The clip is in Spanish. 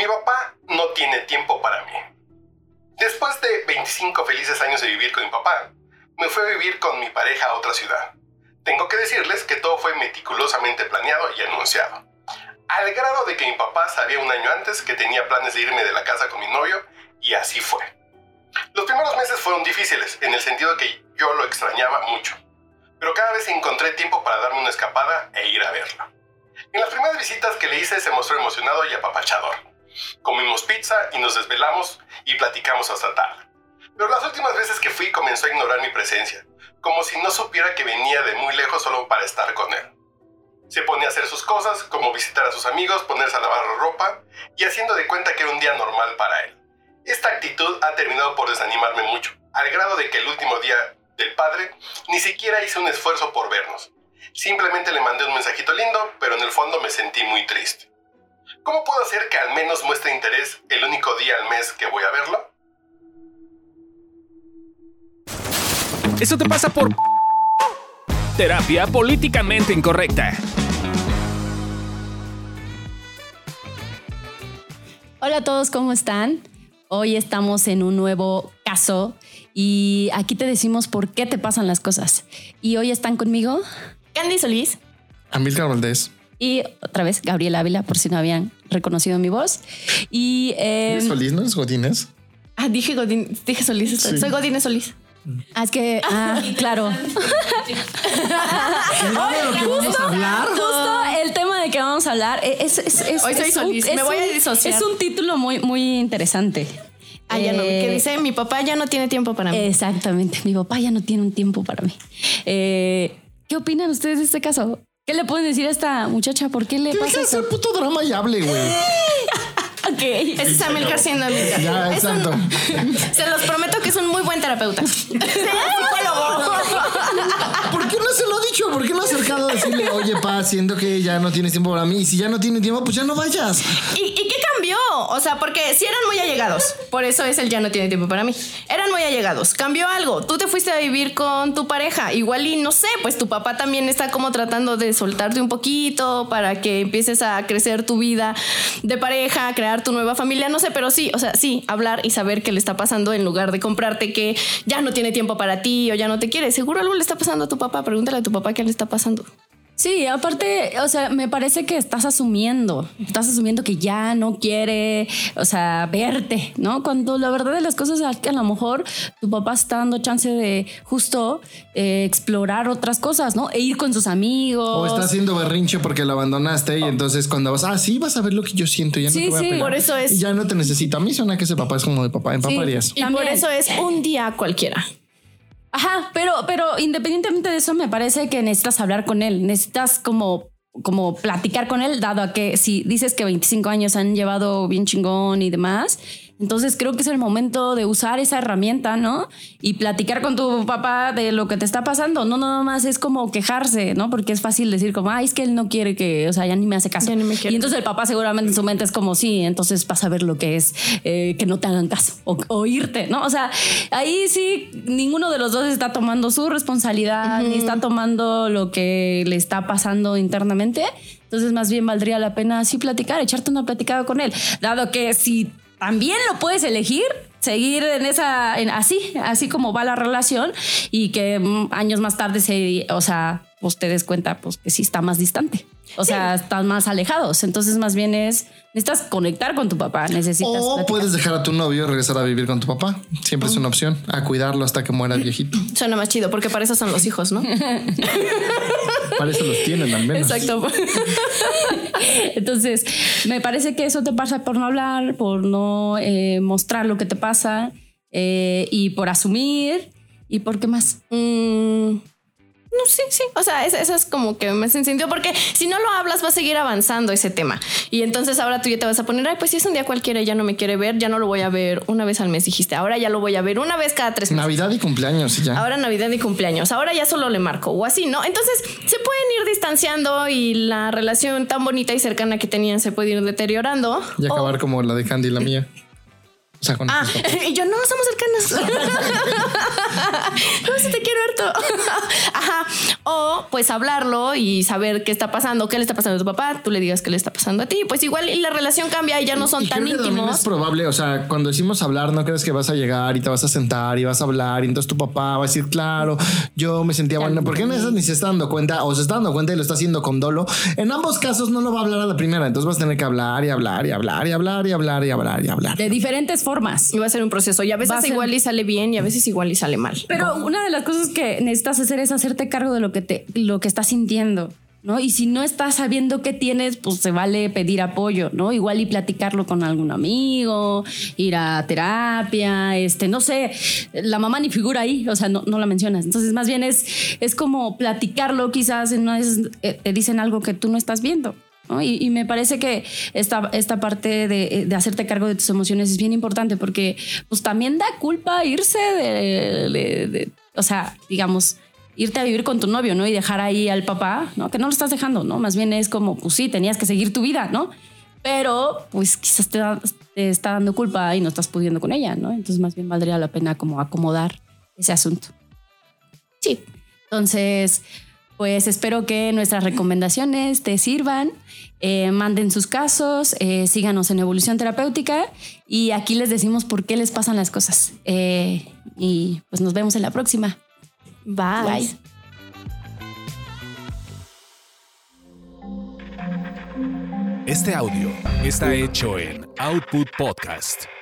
Mi papá no tiene tiempo para mí. Después de 25 felices años de vivir con mi papá, me fui a vivir con mi pareja a otra ciudad. Tengo que decirles que todo fue meticulosamente planeado y anunciado. Al grado de que mi papá sabía un año antes que tenía planes de irme de la casa con mi novio y así fue. Los primeros meses fueron difíciles, en el sentido que yo lo extrañaba mucho. Pero cada vez encontré tiempo para darme una escapada e ir a verlo. En las primeras visitas que le hice se mostró emocionado y apapachador. Comimos pizza y nos desvelamos y platicamos hasta tarde. Pero las últimas veces que fui comenzó a ignorar mi presencia, como si no supiera que venía de muy lejos solo para estar con él. Se ponía a hacer sus cosas, como visitar a sus amigos, ponerse a lavar la ropa y haciendo de cuenta que era un día normal para él. Esta actitud ha terminado por desanimarme mucho, al grado de que el último día del padre ni siquiera hice un esfuerzo por vernos. Simplemente le mandé un mensajito lindo, pero en el fondo me sentí muy triste. ¿Cómo puedo hacer que al menos muestre interés el único día al mes que voy a verlo? Eso te pasa por terapia políticamente incorrecta. Hola a todos, ¿cómo están? Hoy estamos en un nuevo caso y aquí te decimos por qué te pasan las cosas. Y hoy están conmigo Candy Solís Amílcar Valdés. Y otra vez Gabriela Ávila, por si no habían reconocido mi voz. Y eh, ¿Eres Solís, no eres Godínez? ah, dije Godín, dije Solís, Sí. soy Godínez Solís. Ah, es que, ah, claro. de lo que vamos a hablar? Justo el tema de que vamos a hablar es, es, es- Hoy soy es un- Solís, es me voy a un- disociar. Es un título muy, muy interesante. Ah, ya no, Eh, que dice, mi papá ya no tiene tiempo para mí. Exactamente, mi papá ya no tiene un tiempo para mí. Eh, ¿Qué opinan ustedes de este caso? ¿Qué le pueden decir a esta muchacha? ¿Por qué le Deja pasa de eso? hacer puto drama y hable, güey. Ok. Ese es Amilcar siendo Amilcar. Ya, Es un- se los prometo que es un muy buen terapeuta. Psicólogo. ¿Por qué no se lo ha dicho? ¿Por qué no ha acercado a decirle, oye, pa, siento que ya no tienes tiempo para mí? Y si ya no tiene tiempo, pues ya no vayas. ¿Y, y qué cambió? O sea, porque si eran muy allegados, por eso es el ya no tiene tiempo para mí. Eran muy allegados. Cambió algo. Tú te fuiste a vivir con tu pareja. Igual y no sé, pues tu papá también está como tratando de soltarte un poquito para que empieces a crecer tu vida de pareja, crear tu nueva familia. No sé, pero sí, o sea, sí, hablar y saber qué le está pasando en lugar de comprarte que ya no tiene tiempo para ti o ya no te quiere. Seguro algo le está pasando a tu papá. Pregúntale a tu papá qué le está pasando. Sí, aparte, o sea, me parece que estás asumiendo, estás asumiendo que ya no quiere, o sea, verte, ¿no? Cuando la verdad de las cosas es que a lo mejor tu papá está dando chance de justo eh, explorar otras cosas, ¿no? E ir con sus amigos. O está haciendo berrinche porque lo abandonaste y entonces cuando vas, ah, sí, vas a ver lo que yo siento, ya no Sí, te voy sí, a pegar. por eso es- Y ya no te necesito. A mí suena que ese papá es como de papá en Sí. paparías. Y También. por eso es un día cualquiera. Ajá, pero, pero independientemente de eso, me parece que necesitas hablar con él, necesitas como como platicar con él, dado a que si dices que 25 años han llevado bien chingón y demás, entonces creo que es el momento de usar esa herramienta, ¿no? Y platicar con tu papá de lo que te está pasando, no nada más es como quejarse, ¿no? Porque es fácil decir como, ay, es que él no quiere que, o sea, ya ni me hace caso. Ya ni me quiere. Y entonces el papá seguramente en su mente es como, sí, entonces vas a ver lo que es eh, que no te hagan caso o, o irte, ¿no? O sea, ahí sí, ninguno de los dos está tomando su responsabilidad ni está tomando lo que le está pasando internamente. Entonces, más bien valdría la pena así platicar, echarte una platicada con él, dado que si también lo puedes elegir. Seguir en esa, en así, así como va la relación y que mm, años más tarde se, o sea, pues te des cuenta pues que sí está más distante. O sea, están más alejados. Entonces, más bien es, necesitas conectar con tu papá, necesitas. O platicar. puedes dejar a tu novio y regresar a vivir con tu papá. Siempre es una opción. A cuidarlo hasta que muera viejito. Suena más chido, porque para eso son los hijos, ¿no? Para eso los tienen al menos. Exacto. Entonces, me parece que eso te pasa por no hablar, por no eh, mostrar lo que te pasa eh, y por asumir y por qué más. Mm, no, sí, sí. O sea, es- eso es como que me sentido porque si no lo hablas va a seguir avanzando ese tema. Y entonces ahora tú ya te vas a poner, ay, pues si es un día cualquiera y ya no me quiere ver, ya no lo voy a ver una vez al mes, dijiste. Ahora ya lo voy a ver una vez cada tres meses. Navidad y cumpleaños ya. Ahora Navidad y cumpleaños. Ahora ya solo le marco o así, ¿no? Entonces se pueden ir distanciando y la relación tan bonita y cercana que tenían se puede ir deteriorando. Y O- acabar como la de Candy y la mía. O sea, con Ah, y yo no somos cercanas. no, si te quiero harto. Ajá. O pues hablarlo y saber qué está pasando, qué le está pasando a tu papá, tú le digas qué le está pasando a ti. Pues igual y la relación cambia y ya no son Y tan creo que también íntimos. Es probable, o sea, cuando decimos hablar, no crees que vas a llegar y te vas a sentar y vas a hablar y entonces tu papá va a decir, claro, yo me sentía bueno, porque en esas ni se está dando cuenta o se está dando cuenta y lo está haciendo con dolo. En ambos casos no lo va a hablar a la primera, entonces vas a tener que hablar y hablar y hablar y hablar y hablar y hablar y hablar. De diferentes formas. Y va a ser un proceso. Y a veces ser- igual y sale bien y a veces igual y sale mal. Pero una de las cosas que necesitas hacer es hacerte cargo de lo que te, lo que estás sintiendo. ¿No? Y si no estás sabiendo qué tienes, pues se vale pedir apoyo, ¿no? Igual y platicarlo con algún amigo, ir a terapia, este, no sé, la mamá ni figura ahí, o sea, no, no la mencionas. Entonces, más bien es, es como platicarlo, quizás de esas, eh, te dicen algo que tú no estás viendo. ¿no? Y, y me parece que esta, esta parte de, de hacerte cargo de tus emociones es bien importante porque pues también da culpa irse de, de- de- o sea, digamos, irte a vivir con tu novio, ¿no? Y dejar ahí al papá, ¿no? Que no lo estás dejando, ¿no? Más bien es como, pues sí, tenías que seguir tu vida, ¿no? Pero pues quizás te, da- está dando culpa y no estás pudiendo con ella, ¿no? Entonces más bien valdría la pena como acomodar ese asunto. Sí. Entonces, pues espero que nuestras recomendaciones te sirvan. Eh, manden sus casos, eh, síganos en Evolución Terapéutica y aquí les decimos por qué les pasan las cosas. Eh, y pues nos vemos en la próxima. Bye. Este audio está hecho en Output Podcast.